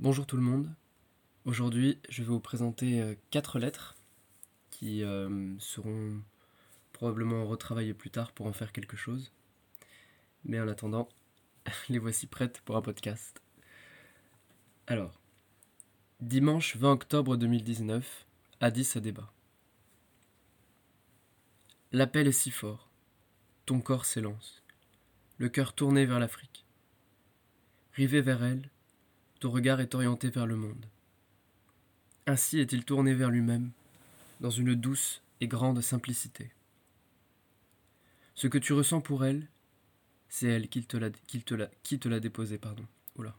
Bonjour tout le monde. Aujourd'hui, je vais vous présenter euh, quatre lettres qui euh, seront probablement retravaillées plus tard pour en faire quelque chose. Mais en attendant, les voici prêtes pour un podcast. Alors, dimanche 20 octobre 2019, Addis Abeba. L'appel est si fort, ton corps s'élance, le cœur tourné vers l'Afrique. Rivé vers elle, ton regard est orienté vers le monde. Ainsi est-il tourné vers lui-même, dans une douce et grande simplicité. Ce que tu ressens pour elle, c'est elle qui te l'a, qui déposé, pardon. Oula.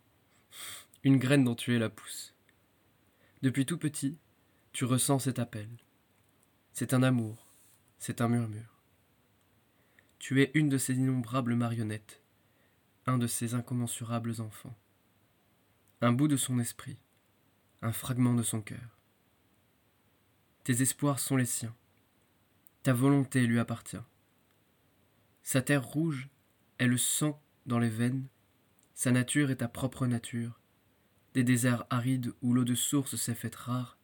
Une graine dont tu es la pousse. Depuis tout petit, tu ressens cet appel. C'est un amour, c'est un murmure. Tu es une de ces innombrables marionnettes, un de ces incommensurables enfants un bout de son esprit, un fragment de son cœur. Tes espoirs sont les siens, ta volonté lui appartient. Sa terre rouge est le sang dans les veines, sa nature est ta propre nature, des déserts arides où l'eau de source s'est faite rare,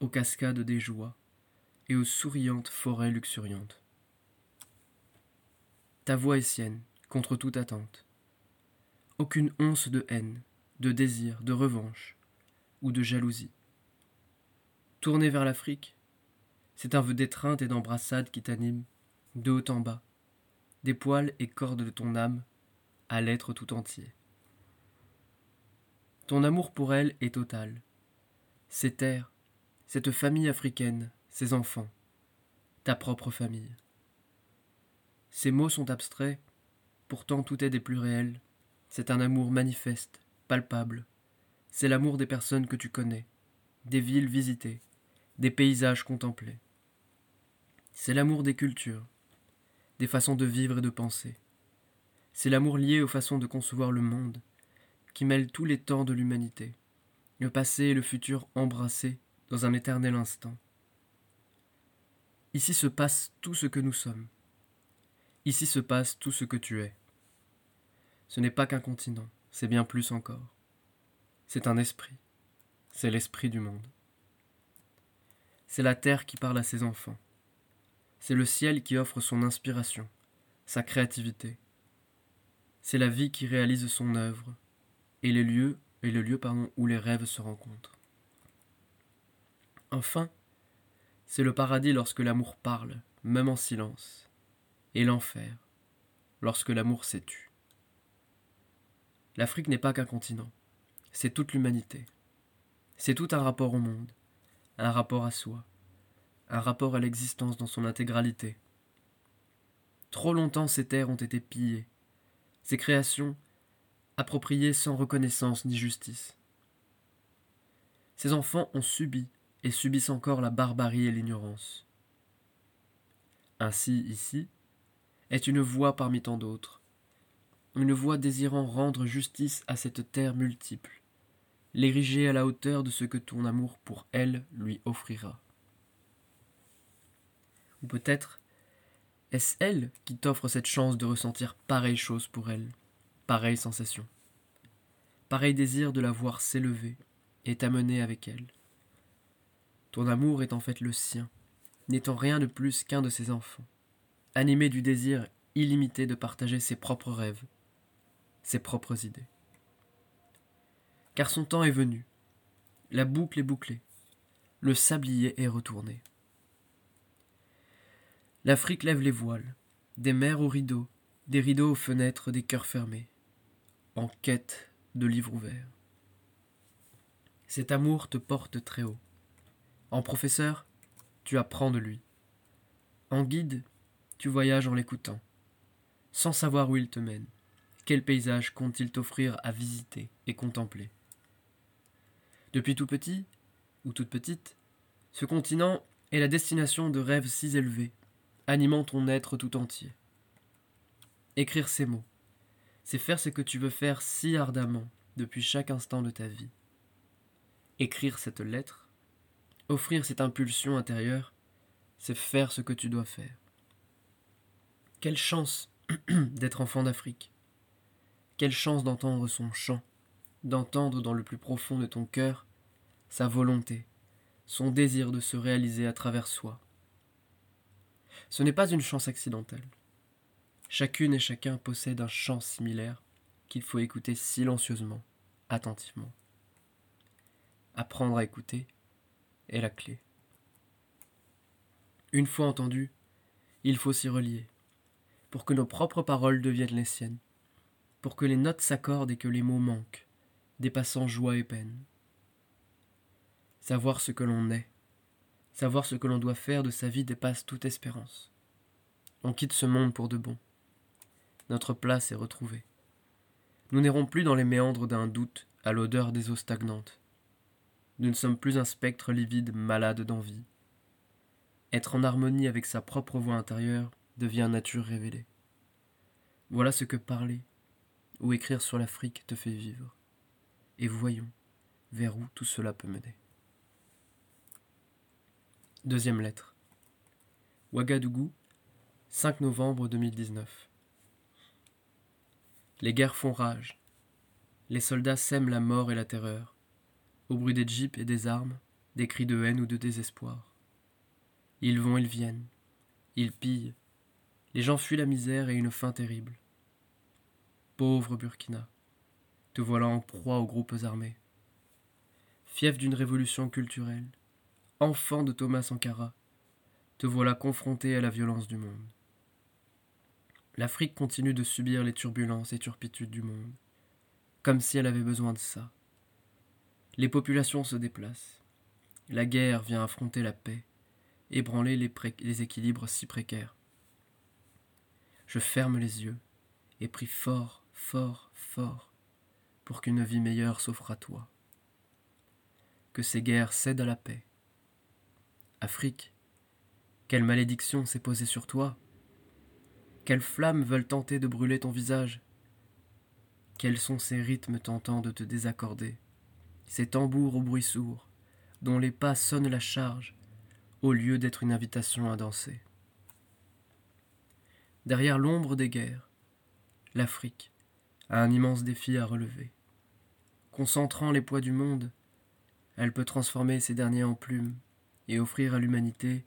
aux cascades des joies et aux souriantes forêts luxuriantes. Ta voix est sienne, contre toute attente. Aucune once de haine, de désir, de revanche ou de jalousie. Tourner vers l'Afrique, c'est un vœu d'étreinte et d'embrassade qui t'anime, de haut en bas, des poils et cordes de ton âme à l'être tout entier. Ton amour pour elle est total. Ces terres, cette famille africaine, ses enfants, ta propre famille. Ces mots sont abstraits, pourtant tout est des plus réels. C'est un amour manifeste, palpable. C'est l'amour des personnes que tu connais, des villes visitées, des paysages contemplés. C'est l'amour des cultures, des façons de vivre et de penser. C'est l'amour lié aux façons de concevoir le monde, qui mêle tous les temps de l'humanité, le passé et le futur embrassés dans un éternel instant. Ici se passe tout ce que nous sommes. Ici se passe tout ce que tu es. Ce n'est pas qu'un continent c'est bien plus encore. C'est un esprit, c'est l'esprit du monde. C'est la terre qui parle à ses enfants. C'est le ciel qui offre son inspiration, sa créativité. C'est la vie qui réalise son œuvre, et les lieux et le lieu pardon, où les rêves se rencontrent. Enfin, c'est le paradis lorsque l'amour parle, même en silence, et l'enfer lorsque l'amour s'est tu. L'Afrique n'est pas qu'un continent, c'est toute l'humanité. C'est tout un rapport au monde, un rapport à soi, un rapport à l'existence dans son intégralité. Trop longtemps ces terres ont été pillées, ces créations appropriées sans reconnaissance ni justice. Ces enfants ont subi et subissent encore la barbarie et l'ignorance. Ainsi, ici, est une voix parmi tant d'autres, une voix désirant rendre justice à cette terre multiple, l'ériger à la hauteur de ce que ton amour pour elle lui offrira. Ou peut-être est-ce elle qui t'offre cette chance de ressentir pareille chose pour elle, pareille sensation, pareil désir de la voir s'élever et t'amener avec elle? Ton amour est en fait le sien, n'étant rien de plus qu'un de ses enfants, animé du désir illimité de partager ses propres rêves, ses propres idées. Car son temps est venu, la boucle est bouclée, le sablier est retourné. L'Afrique lève les voiles, des mers aux rideaux, des rideaux aux fenêtres, des cœurs fermés, en quête de livres ouverts. Cet amour te porte très haut. En professeur, tu apprends de lui. En guide, tu voyages en l'écoutant, sans savoir où il te mène. Quel paysage compte-t-il t'offrir à visiter et contempler Depuis tout petit, ou toute petite, ce continent est la destination de rêves si élevés, animant ton être tout entier. Écrire ces mots, c'est faire ce que tu veux faire si ardemment depuis chaque instant de ta vie. Écrire cette lettre, offrir cette impulsion intérieure, c'est faire ce que tu dois faire. Quelle chance d'être enfant d'Afrique. Quelle chance d'entendre son chant, d'entendre dans le plus profond de ton cœur sa volonté, son désir de se réaliser à travers soi. Ce n'est pas une chance accidentelle. Chacune et chacun possède un chant similaire qu'il faut écouter silencieusement, attentivement. Apprendre à écouter est la clé. Une fois entendu, il faut s'y relier, pour que nos propres paroles deviennent les siennes, pour que les notes s'accordent et que les mots manquent, dépassant joie et peine. Savoir ce que l'on est, savoir ce que l'on doit faire de sa vie dépasse toute espérance. On quitte ce monde pour de bon. Notre place est retrouvée. Nous n'errons plus dans les méandres d'un doute à l'odeur des eaux stagnantes. Nous ne sommes plus un spectre livide malade d'envie. Être en harmonie avec sa propre voix intérieure devient nature révélée. Voilà ce que parler ou écrire sur l'Afrique te fait vivre. Et voyons vers où tout cela peut mener. Deuxième lettre. Ouagadougou, 5 novembre 2019. Les guerres font rage. Les soldats sèment la mort et la terreur, au bruit des jeeps et des armes, des cris de haine ou de désespoir. Ils vont, ils viennent, ils pillent. Les gens fuient la misère et une faim terrible. Pauvre Burkina, te voilà en proie aux groupes armés. Fief d'une révolution culturelle, enfant de Thomas Sankara, te voilà confronté à la violence du monde. L'Afrique continue de subir les turbulences et turpitudes du monde, comme si elle avait besoin de ça. Les populations se déplacent. La guerre vient affronter la paix, ébranler les, les équilibres si précaires. Je ferme les yeux et prie fort, fort, fort pour qu'une vie meilleure s'offre à toi. Que ces guerres cèdent à la paix. Afrique, quelle malédiction s'est posée sur toi Quelles flammes veulent tenter de brûler ton visage Quels sont ces rythmes tentant de te désaccorder Ces tambours au bruit sourd, dont les pas sonnent la charge, au lieu d'être une invitation à danser Derrière l'ombre des guerres, l'Afrique a un immense défi à relever. Concentrant les poids du monde, elle peut transformer ces derniers en plumes et offrir à l'humanité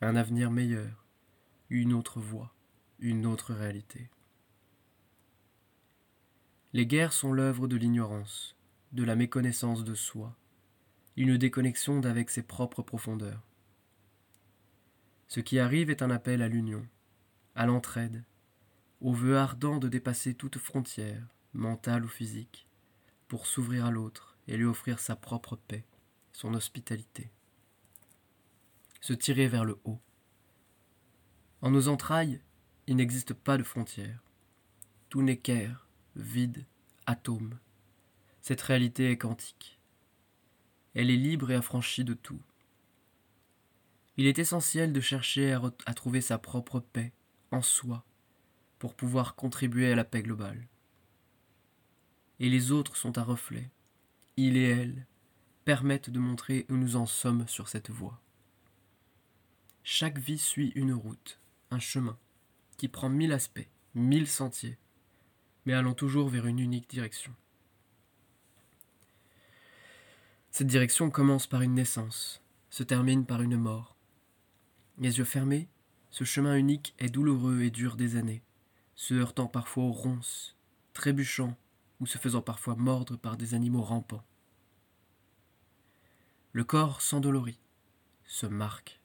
un avenir meilleur, une autre voie, une autre réalité. Les guerres sont l'œuvre de l'ignorance, de la méconnaissance de soi, une déconnexion d'avec ses propres profondeurs. Ce qui arrive est un appel à l'union, à l'entraide, au vœu ardent de dépasser toute frontière, mentale ou physique, pour s'ouvrir à l'autre et lui offrir sa propre paix, son hospitalité se tirer vers le haut. En nos entrailles, il n'existe pas de frontières. Tout n'est qu'air, vide, atome. Cette réalité est quantique. Elle est libre et affranchie de tout. Il est essentiel de chercher à, à trouver sa propre paix en soi pour pouvoir contribuer à la paix globale. Et les autres sont un reflet. Il et elle permettent de montrer où nous en sommes sur cette voie. Chaque vie suit une route, un chemin, qui prend mille aspects, mille sentiers, mais allant toujours vers une unique direction. Cette direction commence par une naissance, se termine par une mort. Les yeux fermés, ce chemin unique est douloureux et dure des années, se heurtant parfois aux ronces, trébuchant ou se faisant parfois mordre par des animaux rampants. Le corps s'endolorit, se marque,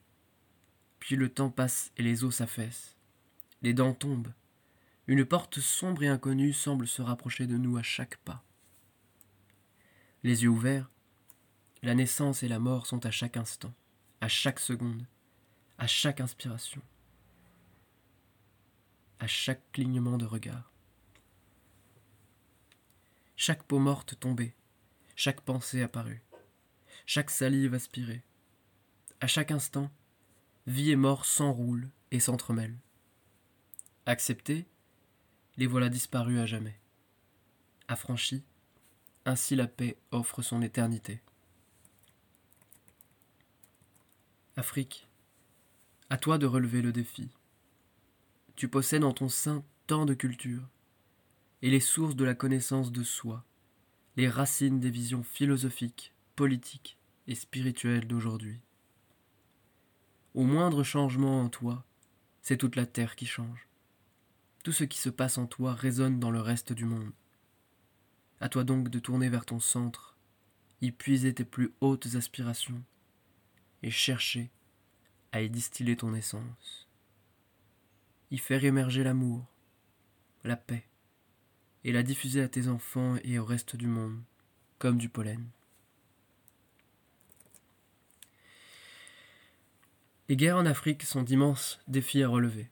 puis le temps passe et les os s'affaissent. Les dents tombent. Une porte sombre et inconnue semble se rapprocher de nous à chaque pas. Les yeux ouverts, la naissance et la mort sont à chaque instant, à chaque seconde, à chaque inspiration, à chaque clignement de regard. Chaque peau morte tombée, chaque pensée apparue, chaque salive aspirée. À chaque instant, vie et mort s'enroulent et s'entremêlent. Acceptés, les voilà disparus à jamais. Affranchis, ainsi la paix offre son éternité. Afrique, à toi de relever le défi. Tu possèdes en ton sein tant de cultures, et les sources de la connaissance de soi, les racines des visions philosophiques, politiques et spirituelles d'aujourd'hui. Au moindre changement en toi, c'est toute la terre qui change. Tout ce qui se passe en toi résonne dans le reste du monde. À toi donc de tourner vers ton centre, y puiser tes plus hautes aspirations et chercher à y distiller ton essence. Y faire émerger l'amour, la paix, et la diffuser à tes enfants et au reste du monde, comme du pollen. Les guerres en Afrique sont d'immenses défis à relever.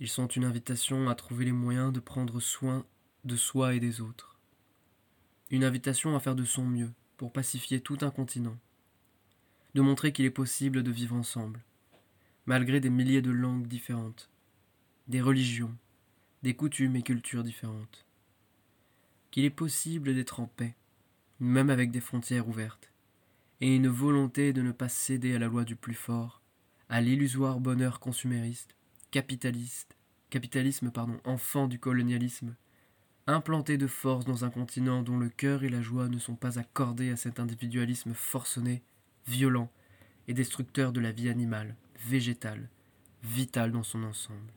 Ils sont une invitation à trouver les moyens de prendre soin de soi et des autres. Une invitation à faire de son mieux pour pacifier tout un continent. De montrer qu'il est possible de vivre ensemble, malgré des milliers de langues différentes, des religions, des coutumes et cultures différentes. Qu'il est possible d'être en paix, même avec des frontières ouvertes, et une volonté de ne pas céder à la loi du plus fort, à l'illusoire bonheur consumériste, capitaliste, capitalisme pardon, enfant du colonialisme, implanté de force dans un continent dont le cœur et la joie ne sont pas accordés à cet individualisme forcené, violent et destructeur de la vie animale, végétale, vitale dans son ensemble.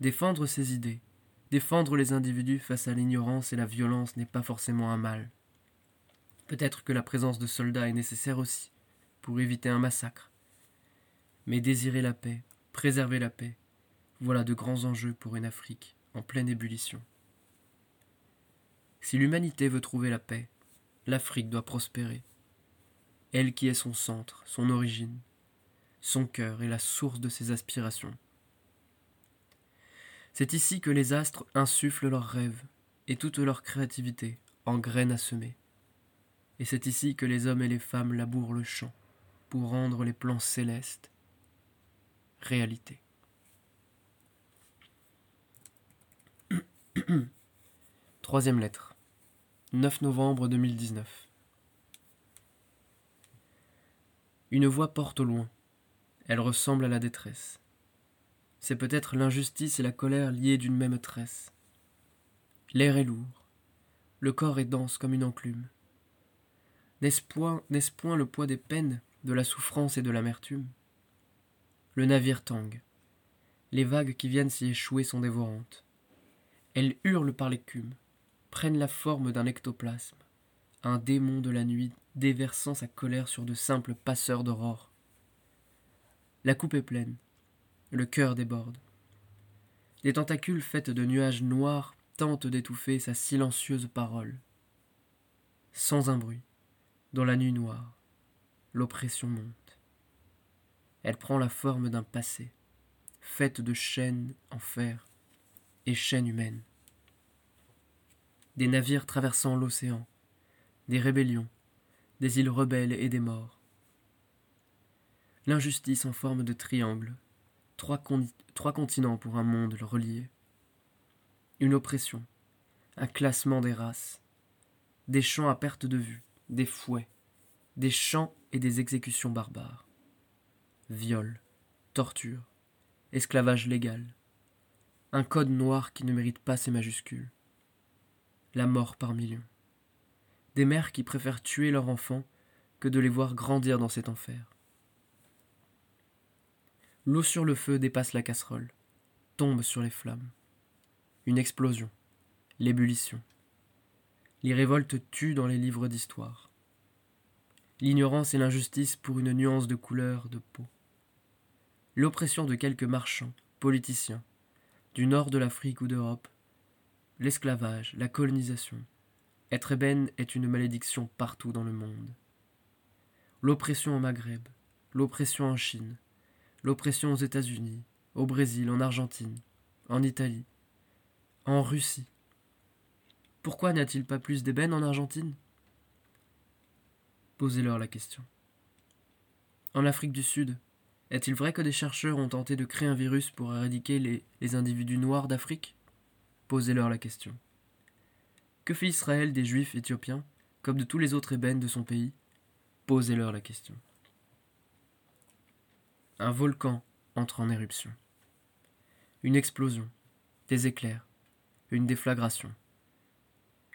Défendre ses idées, défendre les individus face à l'ignorance et la violence n'est pas forcément un mal. Peut-être que la présence de soldats est nécessaire aussi, pour éviter un massacre. Mais désirer la paix, préserver la paix, voilà de grands enjeux pour une Afrique en pleine ébullition. Si l'humanité veut trouver la paix, l'Afrique doit prospérer. Elle qui est son centre, son origine, son cœur et la source de ses aspirations. C'est ici que les astres insufflent leurs rêves et toute leur créativité en graines à semer. Et c'est ici que les hommes et les femmes labourent le champ pour rendre les plans célestes réalité. Troisième lettre. 9 novembre 2019. Une voix porte au loin. Elle ressemble à la détresse. C'est peut-être l'injustice et la colère liées d'une même tresse. L'air est lourd. Le corps est dense comme une enclume. N'est-ce point, le poids des peines, de la souffrance et de l'amertume? Le navire tangue. Les vagues qui viennent s'y échouer sont dévorantes. Elles hurlent par l'écume, prennent la forme d'un ectoplasme, un démon de la nuit déversant sa colère sur de simples passeurs d'aurore. La coupe est pleine, le cœur déborde. Les tentacules faites de nuages noirs tentent d'étouffer sa silencieuse parole. Sans un bruit, dans la nuit noire, l'oppression monte. Elle prend la forme d'un passé, faite de chaînes en fer et chaînes humaines. Des navires traversant l'océan, des rébellions, des îles rebelles et des morts. L'injustice en forme de triangle, trois, continents pour un monde relié. Une oppression, un classement des races, des champs à perte de vue, des fouets, des chants et des exécutions barbares viol, torture, esclavage légal, un code noir qui ne mérite pas ses majuscules, la mort par millions, des mères qui préfèrent tuer leurs enfants que de les voir grandir dans cet enfer. L'eau sur le feu dépasse la casserole, tombe sur les flammes. Une explosion, l'ébullition. Les révoltes tuent dans les livres d'histoire. L'ignorance et l'injustice pour une nuance de couleur de peau l'oppression de quelques marchands, politiciens, du nord de l'Afrique ou d'Europe, l'esclavage, la colonisation. Être ébène est une malédiction partout dans le monde. L'oppression au Maghreb, l'oppression en Chine, l'oppression aux États-Unis, au Brésil, en Argentine, en Italie, en Russie. Pourquoi n'y a-t-il pas plus d'ébène en Argentine? Posez-leur la question. En Afrique du Sud, est-il vrai que des chercheurs ont tenté de créer un virus pour éradiquer les, individus noirs d'Afrique? Posez-leur la question. Que fait Israël des juifs éthiopiens, comme de tous les autres ébènes de son pays? Posez-leur la question. Un volcan entre en éruption. Une explosion, des éclairs, une déflagration.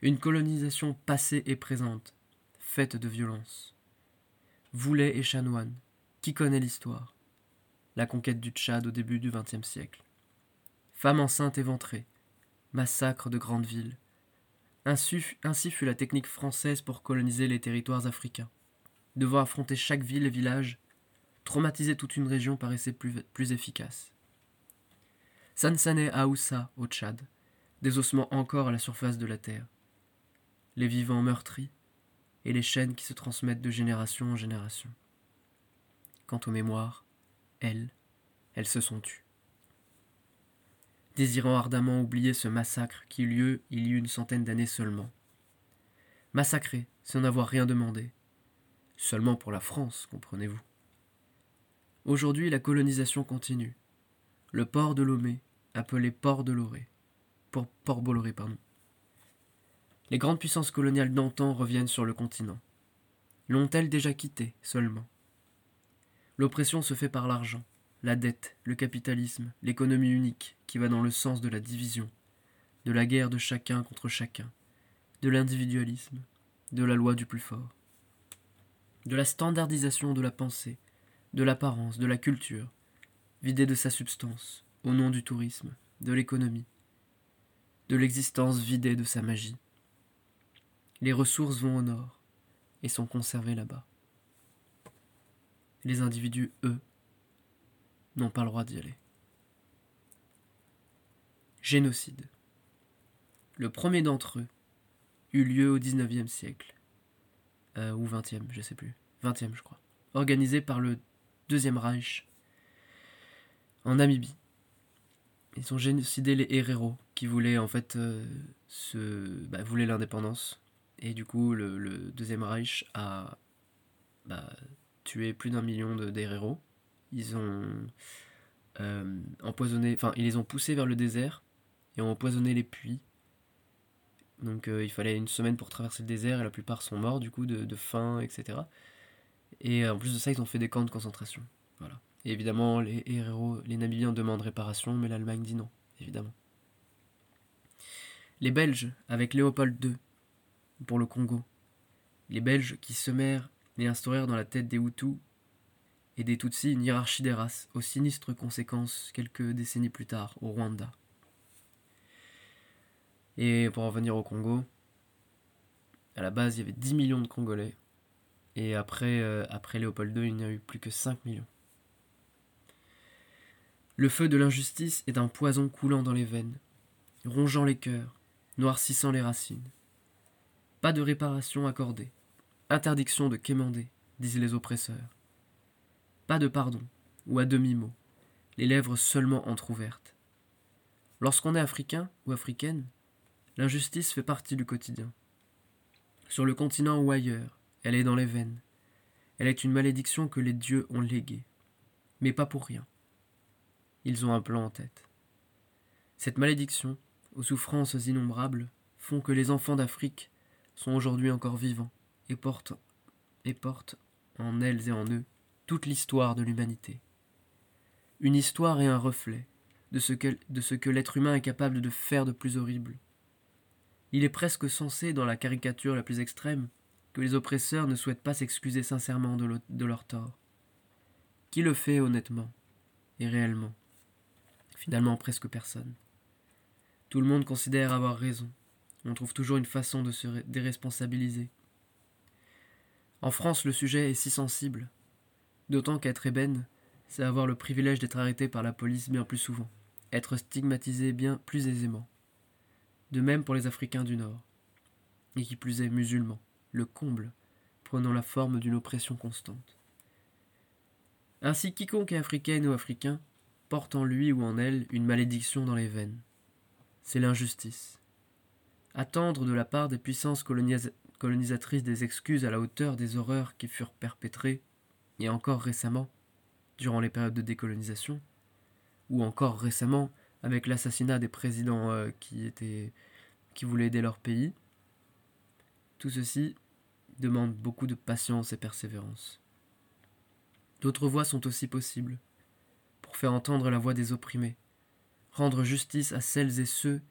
Une colonisation passée et présente, faite de violence. Voulait et chanoine, qui connaît l'histoire? La conquête du Tchad au début du XXe siècle. Femmes enceintes éventrées, massacre de grandes villes. Ainsi fut la technique française pour coloniser les territoires africains. Devoir affronter chaque ville et village, traumatiser toute une région paraissait plus, efficace. Sansane Aoussa au Tchad, des ossements encore à la surface de la terre. Les vivants meurtris et les chaînes qui se transmettent de génération en génération. Quant aux mémoires, elles, elles se sont tues. Désirant ardemment oublier ce massacre qui eut lieu il y eut une centaine d'années seulement. Massacré sans avoir rien demandé. Seulement pour la France, comprenez-vous. Aujourd'hui, la colonisation continue. Le port de Lomé, appelé port de Loré, pour Port Bolloré, pardon. Les grandes puissances coloniales d'antan reviennent sur le continent. L'ont-elles déjà quitté seulement? L'oppression se fait par l'argent, la dette, le capitalisme, l'économie unique qui va dans le sens de la division, de la guerre de chacun contre chacun, de l'individualisme, de la loi du plus fort, de la standardisation de la pensée, de l'apparence, de la culture, vidée de sa substance, au nom du tourisme, de l'économie, de l'existence vidée de sa magie. Les ressources vont au nord et sont conservées là-bas. Les individus, eux, n'ont pas le droit d'y aller. Génocide. Le premier d'entre eux eut lieu au XIXe siècle, euh, ou XXe, je sais plus, XXe je crois, organisé par le Deuxième Reich en Namibie. Ils ont génocidé les Herero qui voulaient en fait euh, se, bah, voulaient l'indépendance et du coup le, Deuxième Reich a bah, tué plus d'un million d'Herero. Ils ont euh, empoisonné, enfin ils les ont poussés vers le désert et ont empoisonné les puits. Donc euh, il fallait une semaine pour traverser le désert et la plupart sont morts du coup de faim, etc. Et en plus de ça, ils ont fait des camps de concentration. Voilà. Et évidemment, les héros, les Namibiens demandent réparation, mais l'Allemagne dit non, évidemment. Les Belges, avec Léopold II, pour le Congo. Les Belges qui semèrent et instaurèrent dans la tête des Hutus et des Tutsis une hiérarchie des races, aux sinistres conséquences quelques décennies plus tard, au Rwanda. Et pour en revenir au Congo, à la base, il y avait 10 millions de Congolais, et après, euh, Léopold II, il n'y a eu plus que 5 millions. Le feu de l'injustice est un poison coulant dans les veines, rongeant les cœurs, noircissant les racines. Pas de réparation accordée, interdiction de quémander, disent les oppresseurs. Pas de pardon, ou à demi-mot, les lèvres seulement entr'ouvertes. Lorsqu'on est africain ou africaine, l'injustice fait partie du quotidien. Sur le continent ou ailleurs, elle est dans les veines. Elle est une malédiction que les dieux ont léguée. Mais pas pour rien. Ils ont un plan en tête. Cette malédiction, aux souffrances innombrables, font que les enfants d'Afrique sont aujourd'hui encore vivants et portent, en elles et en eux toute l'histoire de l'humanité. Une histoire et un reflet de ce que, de ce que l'être humain est capable de faire de plus horrible. Il est presque censé, dans la caricature la plus extrême, que les oppresseurs ne souhaitent pas s'excuser sincèrement de, de leur tort. Qui le fait honnêtement et réellement? Finalement presque personne. Tout le monde considère avoir raison. On trouve toujours une façon de se déresponsabiliser. En France, le sujet est si sensible, d'autant qu'être ébène, c'est avoir le privilège d'être arrêté par la police bien plus souvent, être stigmatisé bien plus aisément. De même pour les Africains du Nord, et qui plus est musulmans le comble, prenant la forme d'une oppression constante. Ainsi quiconque est africaine ou africain porte en lui ou en elle une malédiction dans les veines. C'est l'injustice. Attendre de la part des puissances colonisatrices des excuses à la hauteur des horreurs qui furent perpétrées, et encore récemment, durant les périodes de décolonisation, ou encore récemment avec l'assassinat des présidents euh, qui voulaient aider leur pays, tout ceci demande beaucoup de patience et persévérance. D'autres voies sont aussi possibles, pour faire entendre la voix des opprimés, rendre justice à celles et ceux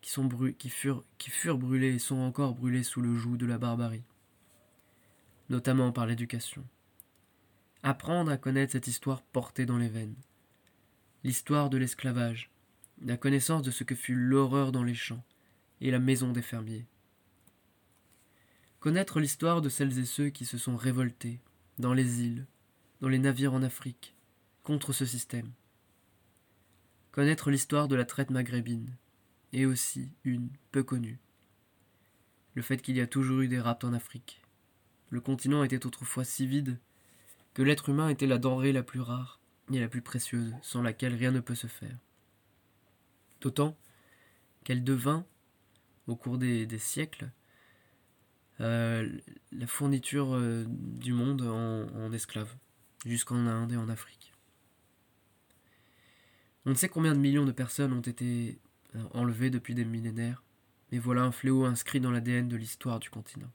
qui, qui furent brûlés et sont encore brûlés sous le joug de la barbarie, notamment par l'éducation. Apprendre à connaître cette histoire portée dans les veines, l'histoire de l'esclavage, la connaissance de ce que fut l'horreur dans les champs et la maison des fermiers. Connaître l'histoire de celles et ceux qui se sont révoltés dans les îles, dans les navires en Afrique, contre ce système. Connaître l'histoire de la traite maghrébine, et aussi une peu connue. Le fait qu'il y a toujours eu des raptes en Afrique. Le continent était autrefois si vide que l'être humain était la denrée la plus rare et la plus précieuse, sans laquelle rien ne peut se faire. D'autant qu'elle devint, au cours des, siècles, euh, la fourniture euh, du monde en, esclaves, jusqu'en Inde et en Afrique. On ne sait combien de millions de personnes ont été euh, enlevées depuis des millénaires, mais voilà un fléau inscrit dans l'ADN de l'histoire du continent.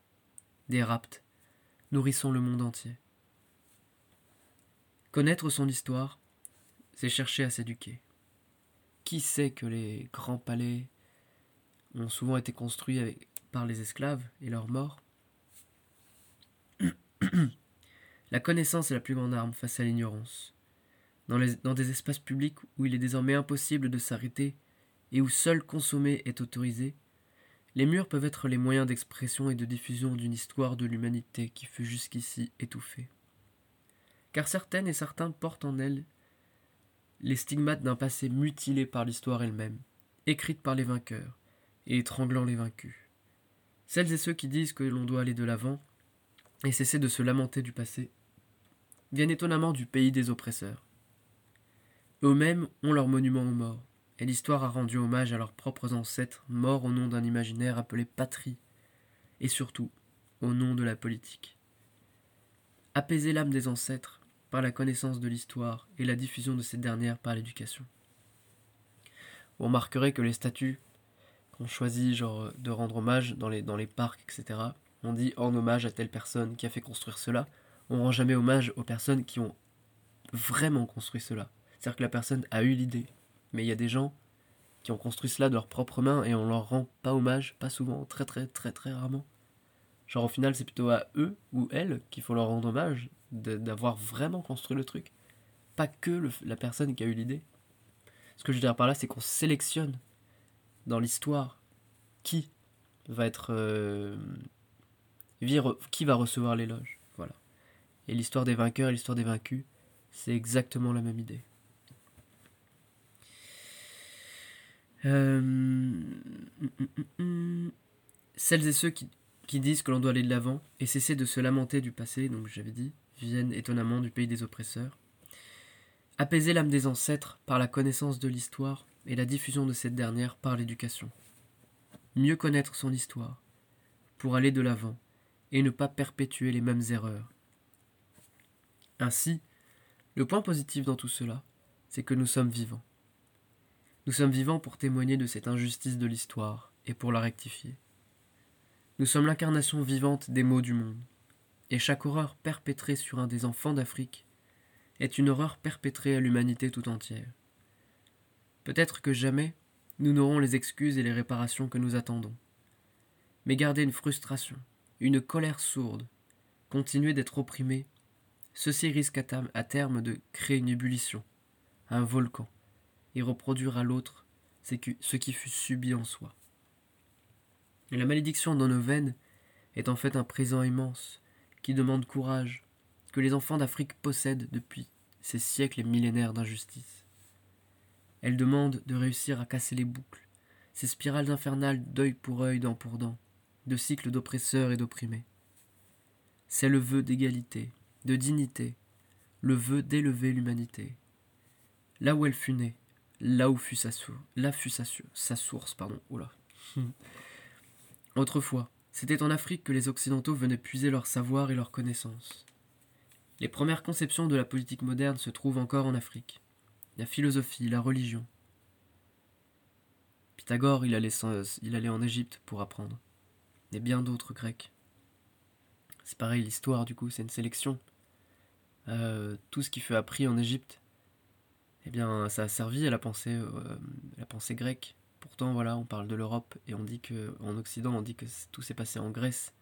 Des raptes, nourrissant le monde entier. Connaître son histoire, c'est chercher à s'éduquer. Qui sait que les grands palais ont souvent été construits par les esclaves et leurs morts La connaissance est la plus grande arme face à l'ignorance. Dans, dans, des espaces publics où il est désormais impossible de s'arrêter et où seul consommer est autorisé, les murs peuvent être les moyens d'expression et de diffusion d'une histoire de l'humanité qui fut jusqu'ici étouffée. Car certaines et certains portent en elles les stigmates d'un passé mutilé par l'histoire elle-même, écrite par les vainqueurs et étranglant les vaincus. Celles et ceux qui disent que l'on doit aller de l'avant et cesser de se lamenter du passé viennent étonnamment du pays des oppresseurs. Eux-mêmes ont leur monument aux morts, et l'histoire a rendu hommage à leurs propres ancêtres morts au nom d'un imaginaire appelé patrie, et surtout au nom de la politique. Apaiser l'âme des ancêtres, par la connaissance de l'histoire et la diffusion de cette dernière par l'éducation. Vous remarquerez que les statues qu'on choisit genre de rendre hommage dans les, dans les parcs, etc., on dit en hommage à telle personne qui a fait construire cela, on rend jamais hommage aux personnes qui ont vraiment construit cela. C'est-à-dire que la personne a eu l'idée, mais il y a des gens qui ont construit cela de leurs propres mains et on leur rend pas hommage, pas souvent, très très très très rarement. Genre au final c'est plutôt à eux ou elles qu'il faut leur rendre hommage d'avoir vraiment construit le truc. Pas que la personne qui a eu l'idée. Ce que je veux dire par là, c'est qu'on sélectionne dans l'histoire qui va être. Euh, qui va recevoir l'éloge. Voilà. Et l'histoire des vainqueurs et l'histoire des vaincus, c'est exactement la même idée. Euh, celles et ceux qui, qui disent que l'on doit aller de l'avant et cesser de se lamenter du passé, donc j'avais dit, viennent étonnamment du pays des oppresseurs. Apaiser l'âme des ancêtres par la connaissance de l'histoire et la diffusion de cette dernière par l'éducation. Mieux connaître son histoire pour aller de l'avant et ne pas perpétuer les mêmes erreurs. Ainsi, le point positif dans tout cela, c'est que nous sommes vivants. Nous sommes vivants pour témoigner de cette injustice de l'histoire et pour la rectifier. Nous sommes l'incarnation vivante des maux du monde et chaque horreur perpétrée sur un des enfants d'Afrique est une horreur perpétrée à l'humanité tout entière. Peut-être que jamais nous n'aurons les excuses et les réparations que nous attendons. Mais garder une frustration, une colère sourde, continuer d'être opprimé, ceci risque à terme de créer une ébullition, un volcan, et reproduire à l'autre ce qui fut subi en soi. La malédiction dans nos veines est en fait un présent immense, qui demande courage, que les enfants d'Afrique possèdent depuis ces siècles et millénaires d'injustice. Elle demande de réussir à casser les boucles, ces spirales infernales d'œil pour œil, dent pour dent, de cycles d'oppresseurs et d'opprimés. C'est le vœu d'égalité, de dignité, le vœu d'élever l'humanité. Là où elle fut née, là où fut sa, source, sa, source, pardon, oula. Autrefois, c'était en Afrique que les Occidentaux venaient puiser leur savoir et leur connaissance. Les premières conceptions de la politique moderne se trouvent encore en Afrique. La philosophie, la religion. Pythagore, il allait, en Égypte pour apprendre. Et bien d'autres Grecs. C'est pareil, l'histoire, du coup, c'est une sélection. Euh, tout ce qui fut appris en Égypte, eh bien, ça a servi à la pensée, euh, la pensée grecque Pourtant, voilà, on parle de l'Europe et on dit que en Occident, on dit que tout s'est passé en Grèce,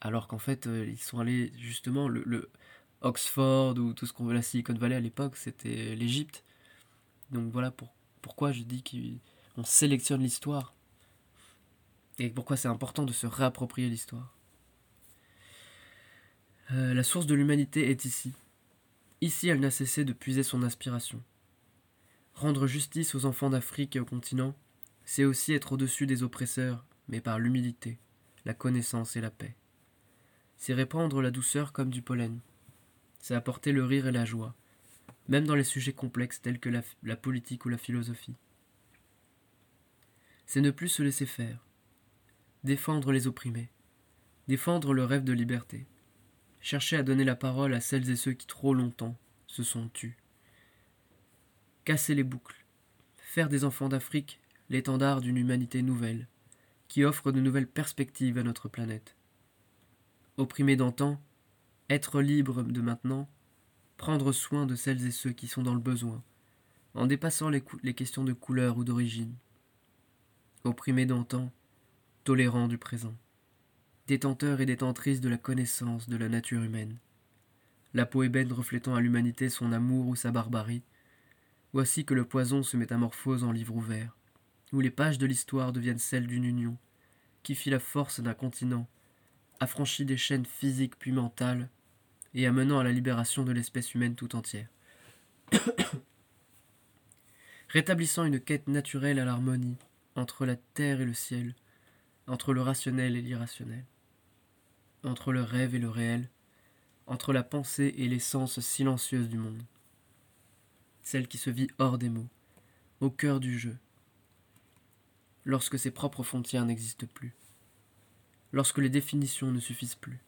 alors qu'en fait, euh, ils sont allés justement Oxford ou tout ce qu'on veut la Silicon Valley à l'époque, c'était l'Égypte. Donc voilà pourquoi je dis qu'on sélectionne l'histoire et pourquoi c'est important de se réapproprier l'histoire. Euh, la source de l'humanité est ici. Ici, elle n'a cessé de puiser son inspiration. Rendre justice aux enfants d'Afrique et au continent, c'est aussi être au-dessus des oppresseurs, mais par l'humilité, la connaissance et la paix. C'est répandre la douceur comme du pollen. C'est apporter le rire et la joie, même dans les sujets complexes tels que la, politique ou la philosophie. C'est ne plus se laisser faire, défendre les opprimés, défendre le rêve de liberté, chercher à donner la parole à celles et ceux qui trop longtemps se sont tus. Casser les boucles, faire des enfants d'Afrique l'étendard d'une humanité nouvelle, qui offre de nouvelles perspectives à notre planète. Opprimés d'antan, être libre de maintenant, prendre soin de celles et ceux qui sont dans le besoin, en dépassant les, questions de couleur ou d'origine. Opprimés d'antan, tolérants du présent détenteur et détentrice de la connaissance de la nature humaine. La peau ébène reflétant à l'humanité son amour ou sa barbarie. Voici que le poison se métamorphose en livre ouvert, où les pages de l'histoire deviennent celles d'une union, qui fit la force d'un continent, affranchi des chaînes physiques puis mentales, et amenant à la libération de l'espèce humaine tout entière. Rétablissant une quête naturelle à l'harmonie entre la terre et le ciel, entre le rationnel et l'irrationnel entre le rêve et le réel, entre la pensée et l'essence silencieuse du monde, celle qui se vit hors des mots, au cœur du jeu, lorsque ses propres frontières n'existent plus, lorsque les définitions ne suffisent plus.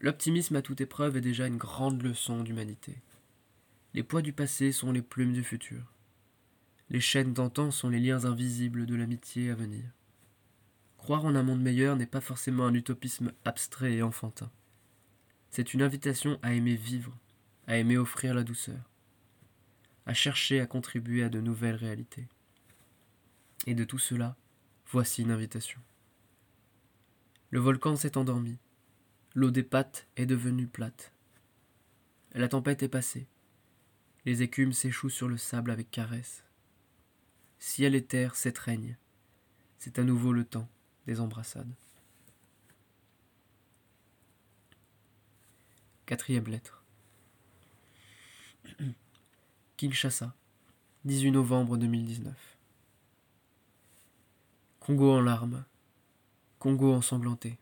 L'optimisme à toute épreuve est déjà une grande leçon d'humanité. Les poids du passé sont les plumes du futur. Les chaînes d'antan sont les liens invisibles de l'amitié à venir. Croire en un monde meilleur n'est pas forcément un utopisme abstrait et enfantin. C'est une invitation à aimer vivre, à aimer offrir la douceur, à chercher à contribuer à de nouvelles réalités. Et de tout cela, voici une invitation. Le volcan s'est endormi, l'eau des pattes est devenue plate. La tempête est passée, les écumes s'échouent sur le sable avec caresse. Ciel et terre s'étreignent, c'est à nouveau le temps des embrassades. Quatrième lettre. Kinshasa, 18 novembre 2019. Congo en larmes, Congo ensanglanté.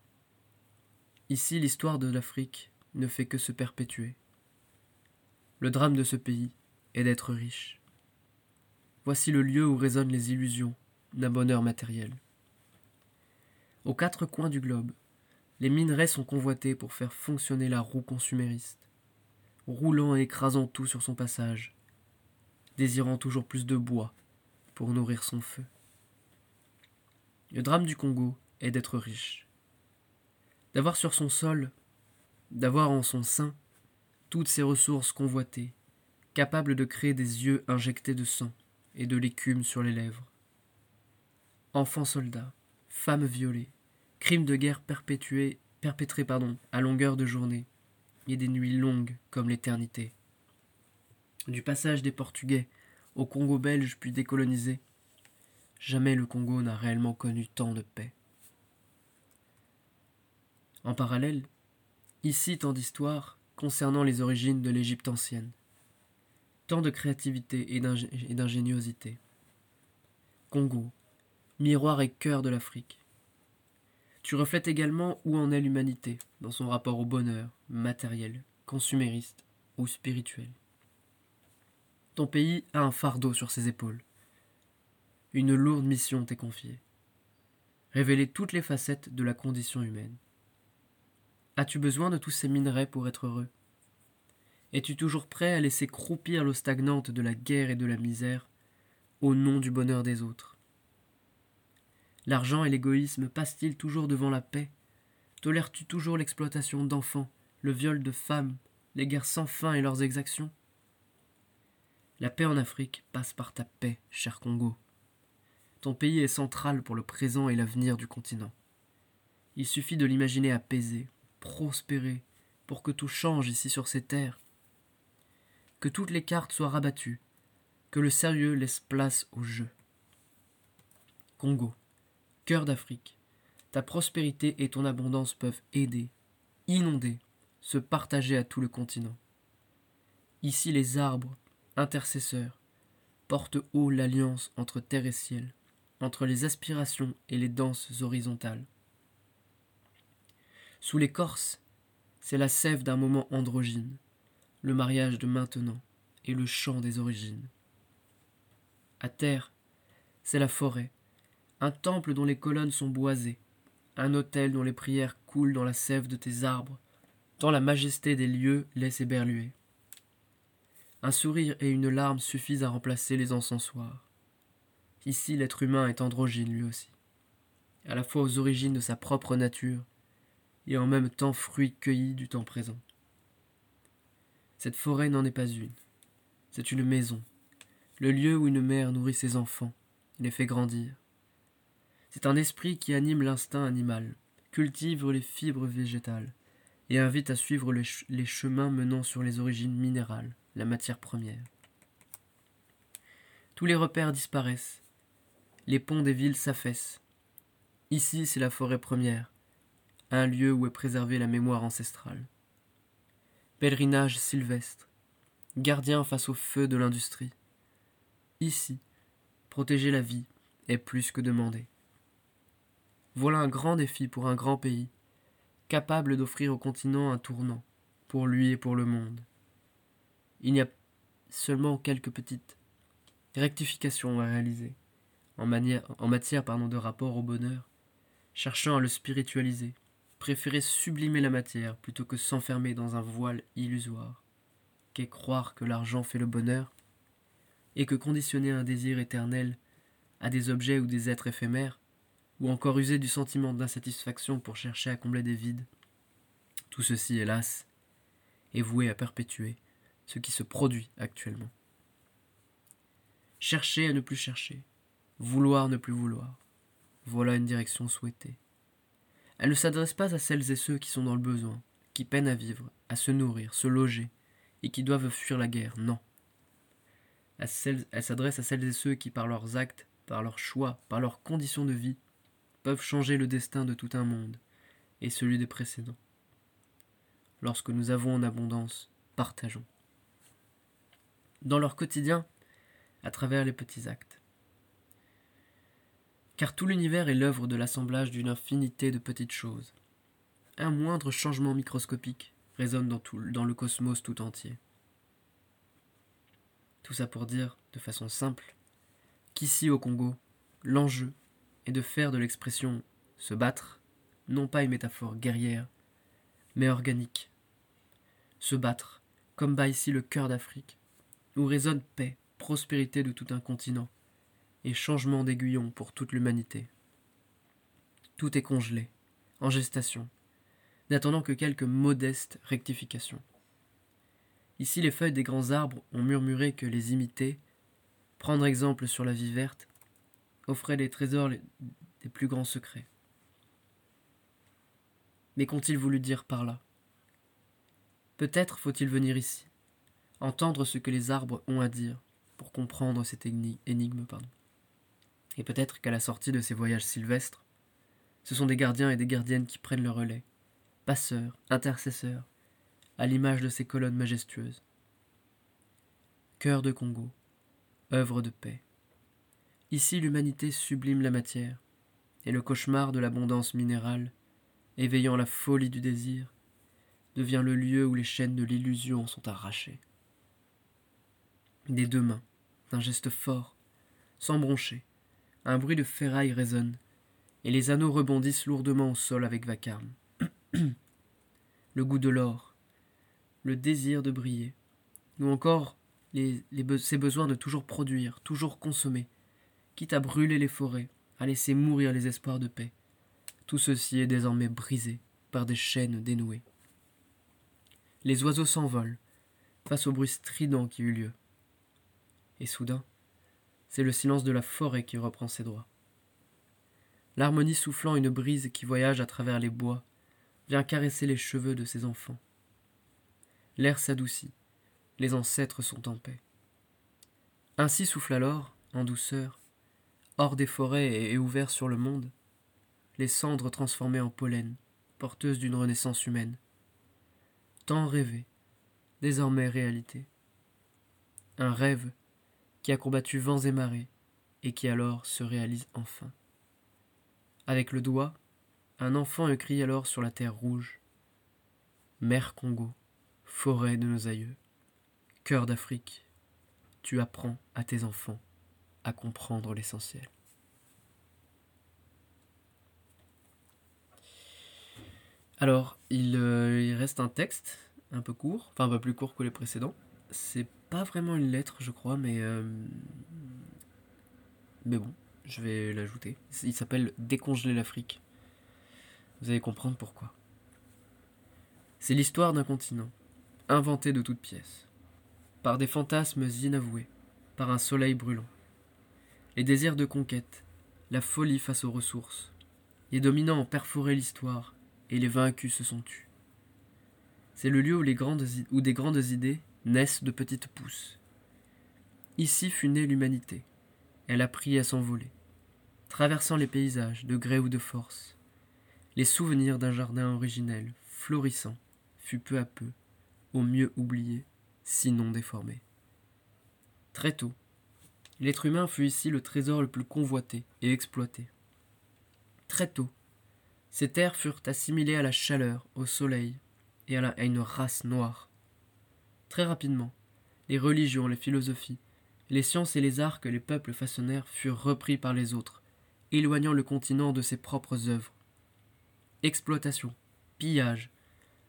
Ici, l'histoire de l'Afrique ne fait que se perpétuer. Le drame de ce pays est d'être riche. Voici le lieu où résonnent les illusions d'un bonheur matériel. Aux quatre coins du globe, les minerais sont convoités pour faire fonctionner la roue consumériste, roulant et écrasant tout sur son passage, désirant toujours plus de bois pour nourrir son feu. Le drame du Congo est d'être riche, d'avoir sur son sol, d'avoir en son sein toutes ces ressources convoitées, capables de créer des yeux injectés de sang et de l'écume sur les lèvres. Enfants soldats, femmes violées, crimes de guerre perpétrés à longueur de journée, et des nuits longues comme l'éternité. Du passage des Portugais au Congo belge puis décolonisé, jamais le Congo n'a réellement connu tant de paix. En parallèle, ici tant d'histoires concernant les origines de l'Égypte ancienne, tant de créativité et d'ingéniosité. Congo, miroir et cœur de l'Afrique. Tu reflètes également où en est l'humanité dans son rapport au bonheur, matériel, consumériste ou spirituel. Ton pays a un fardeau sur ses épaules. Une lourde mission t'est confiée. Révéler toutes les facettes de la condition humaine. As-tu besoin de tous ces minerais pour être heureux? Es-tu toujours prêt à laisser croupir l'eau stagnante de la guerre et de la misère au nom du bonheur des autres? L'argent et l'égoïsme passent-ils toujours devant la paix? Tolères-tu toujours l'exploitation d'enfants, le viol de femmes, les guerres sans fin et leurs exactions? La paix en Afrique passe par ta paix, cher Congo. Ton pays est central pour le présent et l'avenir du continent. Il suffit de l'imaginer apaisé, prospérer, pour que tout change ici sur ces terres. Que toutes les cartes soient rabattues, que le sérieux laisse place au jeu. Congo, cœur d'Afrique, ta prospérité et ton abondance peuvent aider, inonder, se partager à tout le continent. Ici les arbres, intercesseurs, portent haut l'alliance entre terre et ciel, entre les aspirations et les danses horizontales. Sous l'écorce, c'est la sève d'un moment androgyne, le mariage de maintenant et le chant des origines. À terre, c'est la forêt, un temple dont les colonnes sont boisées, un autel dont les prières coulent dans la sève de tes arbres, tant la majesté des lieux laisse éberluer. Un sourire et une larme suffisent à remplacer les encensoirs. Ici, l'être humain est androgyne lui aussi, à la fois aux origines de sa propre nature et en même temps fruit cueilli du temps présent. Cette forêt n'en est pas une, c'est une maison, le lieu où une mère nourrit ses enfants, les fait grandir. C'est un esprit qui anime l'instinct animal, cultive les fibres végétales, et invite à suivre les, les chemins menant sur les origines minérales, la matière première. Tous les repères disparaissent, les ponts des villes s'affaissent. Ici, c'est la forêt première, un lieu où est préservée la mémoire ancestrale. Pèlerinage sylvestre, gardien face au feu de l'industrie. Ici, protéger la vie est plus que demandé. Voilà un grand défi pour un grand pays, capable d'offrir au continent un tournant, pour lui et pour le monde. Il n'y a seulement quelques petites rectifications à réaliser en, matière de rapport au bonheur, cherchant à le spiritualiser, préférer sublimer la matière plutôt que s'enfermer dans un voile illusoire, qu'est croire que l'argent fait le bonheur, et que conditionner un désir éternel à des objets ou des êtres éphémères, ou encore user du sentiment d'insatisfaction pour chercher à combler des vides. Tout ceci, hélas, est voué à perpétuer ce qui se produit actuellement. Chercher à ne plus chercher, vouloir ne plus vouloir, voilà une direction souhaitée. Elle ne s'adresse pas à celles et ceux qui sont dans le besoin, qui peinent à vivre, à se nourrir, se loger, et qui doivent fuir la guerre, non. Elle s'adresse à celles et ceux qui, par leurs actes, par leurs choix, par leurs conditions de vie, peuvent changer le destin de tout un monde, et celui des précédents. Lorsque nous avons en abondance, partageons. Dans leur quotidien, à travers les petits actes car tout l'univers est l'œuvre de l'assemblage d'une infinité de petites choses. Un moindre changement microscopique résonne dans, tout, le cosmos tout entier. Tout ça pour dire, de façon simple, qu'ici au Congo, l'enjeu est de faire de l'expression se battre, non pas une métaphore guerrière, mais organique. Se battre, comme bat ici le cœur d'Afrique, où résonne paix, prospérité de tout un continent, et changement d'aiguillon pour toute l'humanité. Tout est congelé, en gestation, n'attendant que quelques modestes rectifications. Ici les feuilles des grands arbres ont murmuré que les imiter, prendre exemple sur la vie verte, offrait les trésors des plus grands secrets. Mais qu'ont-ils voulu dire par là? Peut-être faut-il venir ici, entendre ce que les arbres ont à dire pour comprendre cette énigme. Et peut-être qu'à la sortie de ces voyages sylvestres, ce sont des gardiens et des gardiennes qui prennent le relais, passeurs, intercesseurs, à l'image de ces colonnes majestueuses. Cœur de Congo, œuvre de paix. Ici l'humanité sublime la matière, et le cauchemar de l'abondance minérale, éveillant la folie du désir, devient le lieu où les chaînes de l'illusion sont arrachées. Des deux mains, d'un geste fort, sans broncher, un bruit de ferraille résonne, et les anneaux rebondissent lourdement au sol avec vacarme. le goût de l'or, le désir de briller, ou encore ses besoins de toujours produire, toujours consommer, quitte à brûler les forêts, à laisser mourir les espoirs de paix. Tout ceci est désormais brisé par des chaînes dénouées. Les oiseaux s'envolent face au bruit strident qui eut lieu. Et soudain, c'est le silence de la forêt qui reprend ses droits. l'harmonie soufflant une brise qui voyage à travers les bois, vient caresser les cheveux de ses enfants. L'air s'adoucit, les ancêtres sont en paix. Ainsi souffle alors, en douceur, hors des forêts et ouvert sur le monde, les cendres transformées en pollen, porteuses d'une renaissance humaine. Tant rêvé, désormais réalité. Un rêve qui a combattu vents et marées et qui alors se réalise enfin. Avec le doigt, un enfant écrit alors sur la terre rouge. Mère Congo, forêt de nos aïeux, cœur d'Afrique, tu apprends à tes enfants à comprendre l'essentiel. Alors, il, euh, reste un texte un peu court, enfin un peu plus court que les précédents. C'est pas vraiment une lettre, je crois, mais euh, mais bon, je vais l'ajouter. Il s'appelle Décongeler l'Afrique. Vous allez comprendre pourquoi. C'est l'histoire d'un continent, inventé de toutes pièces, par des fantasmes inavoués, par un soleil brûlant. Les désirs de conquête, la folie face aux ressources, les dominants ont perforé l'histoire et les vaincus se sont tus. C'est le lieu où, les grandes, où des grandes idées naissent de petites pousses. Ici fut née l'humanité. Elle a pris à s'envoler, traversant les paysages de gré ou de force. Les souvenirs d'un jardin originel, florissant, fut peu à peu, au mieux oublié, sinon déformé. Très tôt, l'être humain fut ici le trésor le plus convoité et exploité. Très tôt, ces terres furent assimilées à la chaleur, au soleil et à une race noire. Très rapidement, les religions, les philosophies, les sciences et les arts que les peuples façonnèrent furent repris par les autres, éloignant le continent de ses propres œuvres. Exploitation, pillage,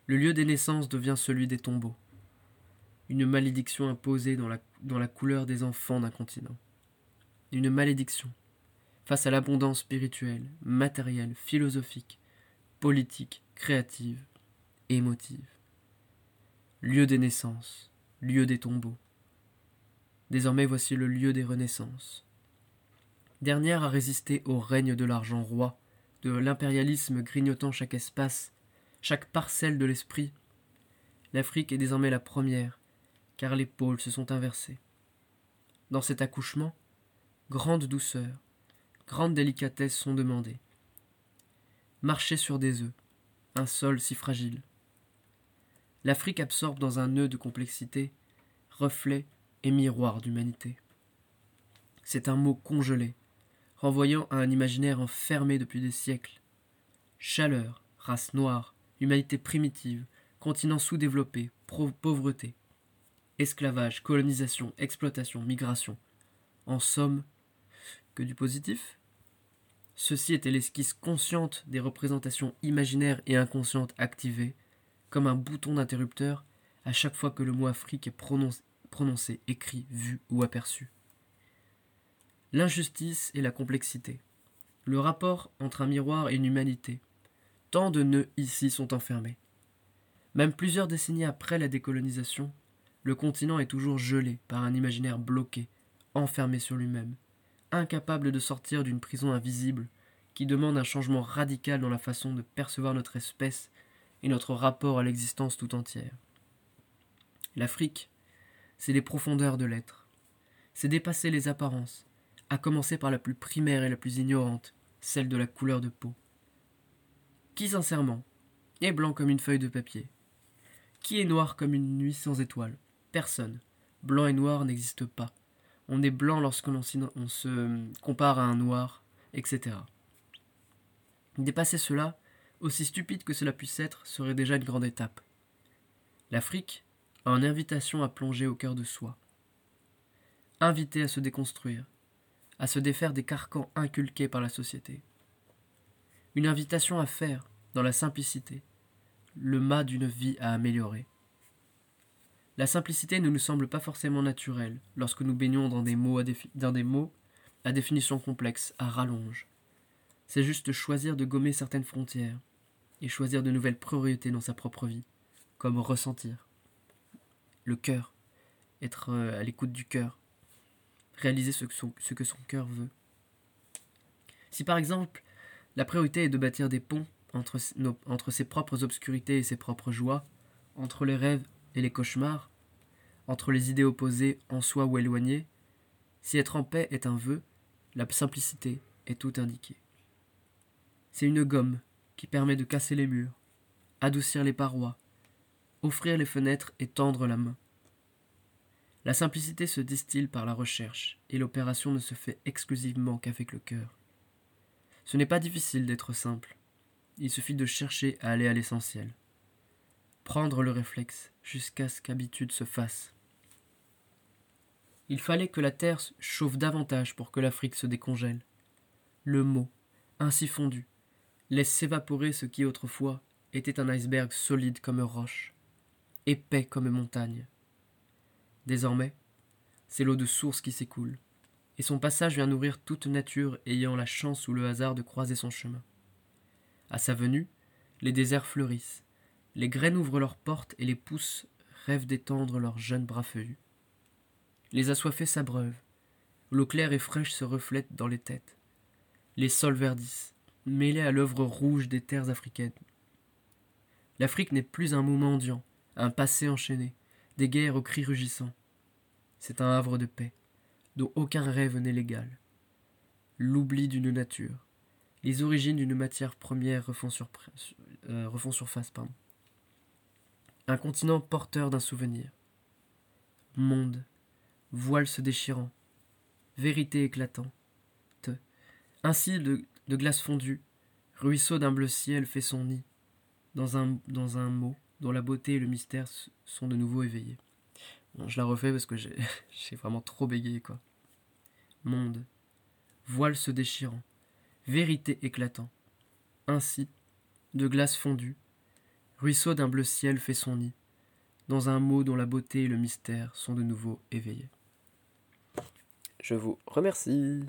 le lieu des naissances devient celui des tombeaux. Une malédiction imposée dans la, couleur des enfants d'un continent. Une malédiction face à l'abondance spirituelle, matérielle, philosophique, politique, créative, émotive. Lieu des naissances, lieu des tombeaux. Désormais voici le lieu des renaissances. Dernière à résister au règne de l'argent roi, de l'impérialisme grignotant chaque espace, chaque parcelle de l'esprit. L'Afrique est désormais la première, car les pôles se sont inversés. Dans cet accouchement, grande douceur, grande délicatesse sont demandées. Marcher sur des œufs, un sol si fragile. L'Afrique absorbe dans un nœud de complexité, reflet et miroir d'humanité. C'est un mot congelé, renvoyant à un imaginaire enfermé depuis des siècles. Chaleur, race noire, humanité primitive, continent sous-développé, pauvreté, esclavage, colonisation, exploitation, migration. En somme, que du positif? Ceci était l'esquisse consciente des représentations imaginaires et inconscientes activées, comme un bouton d'interrupteur à chaque fois que le mot Afrique est prononcé, écrit, vu ou aperçu. L'injustice et la complexité. Le rapport entre un miroir et une humanité. Tant de nœuds ici sont enfermés. Même plusieurs décennies après la décolonisation, le continent est toujours gelé par un imaginaire bloqué, enfermé sur lui-même, incapable de sortir d'une prison invisible qui demande un changement radical dans la façon de percevoir notre espèce et notre rapport à l'existence tout entière. L'Afrique, c'est les profondeurs de l'être. C'est dépasser les apparences, à commencer par la plus primaire et la plus ignorante, celle de la couleur de peau. Qui sincèrement est blanc comme une feuille de papier? Qui est noir comme une nuit sans étoiles? Personne. Blanc et noir n'existent pas. On est blanc lorsque l'on se compare à un noir, etc. Dépasser cela, aussi stupide que cela puisse être, serait déjà une grande étape. L'Afrique a une invitation à plonger au cœur de soi. Invité à se déconstruire, à se défaire des carcans inculqués par la société. Une invitation à faire, dans la simplicité, le mât d'une vie à améliorer. La simplicité ne nous semble pas forcément naturelle lorsque nous baignons dans des mots à, dans des mots à définition complexe, à rallonge. C'est juste choisir de gommer certaines frontières et choisir de nouvelles priorités dans sa propre vie, comme ressentir. Le cœur, être euh, à l'écoute du cœur, réaliser ce que son, cœur veut. Si par exemple, La priorité est de bâtir des ponts entre, entre ses propres obscurités et ses propres joies, entre les rêves et les cauchemars, entre les idées opposées en soi ou éloignées. Si être en paix est un vœu, la simplicité est tout indiquée. C'est une gomme qui permet de casser les murs, adoucir les parois, offrir les fenêtres et tendre la main. La simplicité se distille par la recherche, et l'opération ne se fait exclusivement qu'avec le cœur. Ce n'est pas difficile d'être simple. Il suffit de chercher à aller à l'essentiel. Prendre le réflexe jusqu'à ce qu'habitude se fasse. Il fallait que la terre chauffe davantage pour que l'Afrique se décongèle. Le mot, ainsi fondu, laisse s'évaporer ce qui autrefois était un iceberg solide comme roche, épais comme montagne. Désormais, c'est l'eau de source qui s'écoule, et son passage vient nourrir toute nature ayant la chance ou le hasard de croiser son chemin. À sa venue, les déserts fleurissent, les graines ouvrent leurs portes et les pousses rêvent d'étendre leurs jeunes bras feuillus. Les assoiffés s'abreuvent, l'eau claire et fraîche se reflète dans les têtes, les sols verdissent, mêlés à l'œuvre rouge des terres africaines. L'Afrique n'est plus un moment mendiant, un passé enchaîné, des guerres aux cris rugissants. C'est un havre de paix, dont aucun rêve n'est légal. L'oubli d'une nature, les origines d'une matière première refont, euh, surface. Un continent porteur d'un souvenir. Monde, voile se déchirant, vérité éclatante. Ainsi de, de glace fondue, ruisseau d'un bleu ciel fait son nid, dans un, mot dont la beauté et le mystère sont de nouveau éveillés. je la refais parce que j'ai vraiment trop bégayé, quoi. Monde, voile se déchirant, vérité éclatant. Ainsi, de glace fondue, ruisseau d'un bleu ciel fait son nid, dans un mot dont la beauté et le mystère sont de nouveau éveillés. Je vous remercie.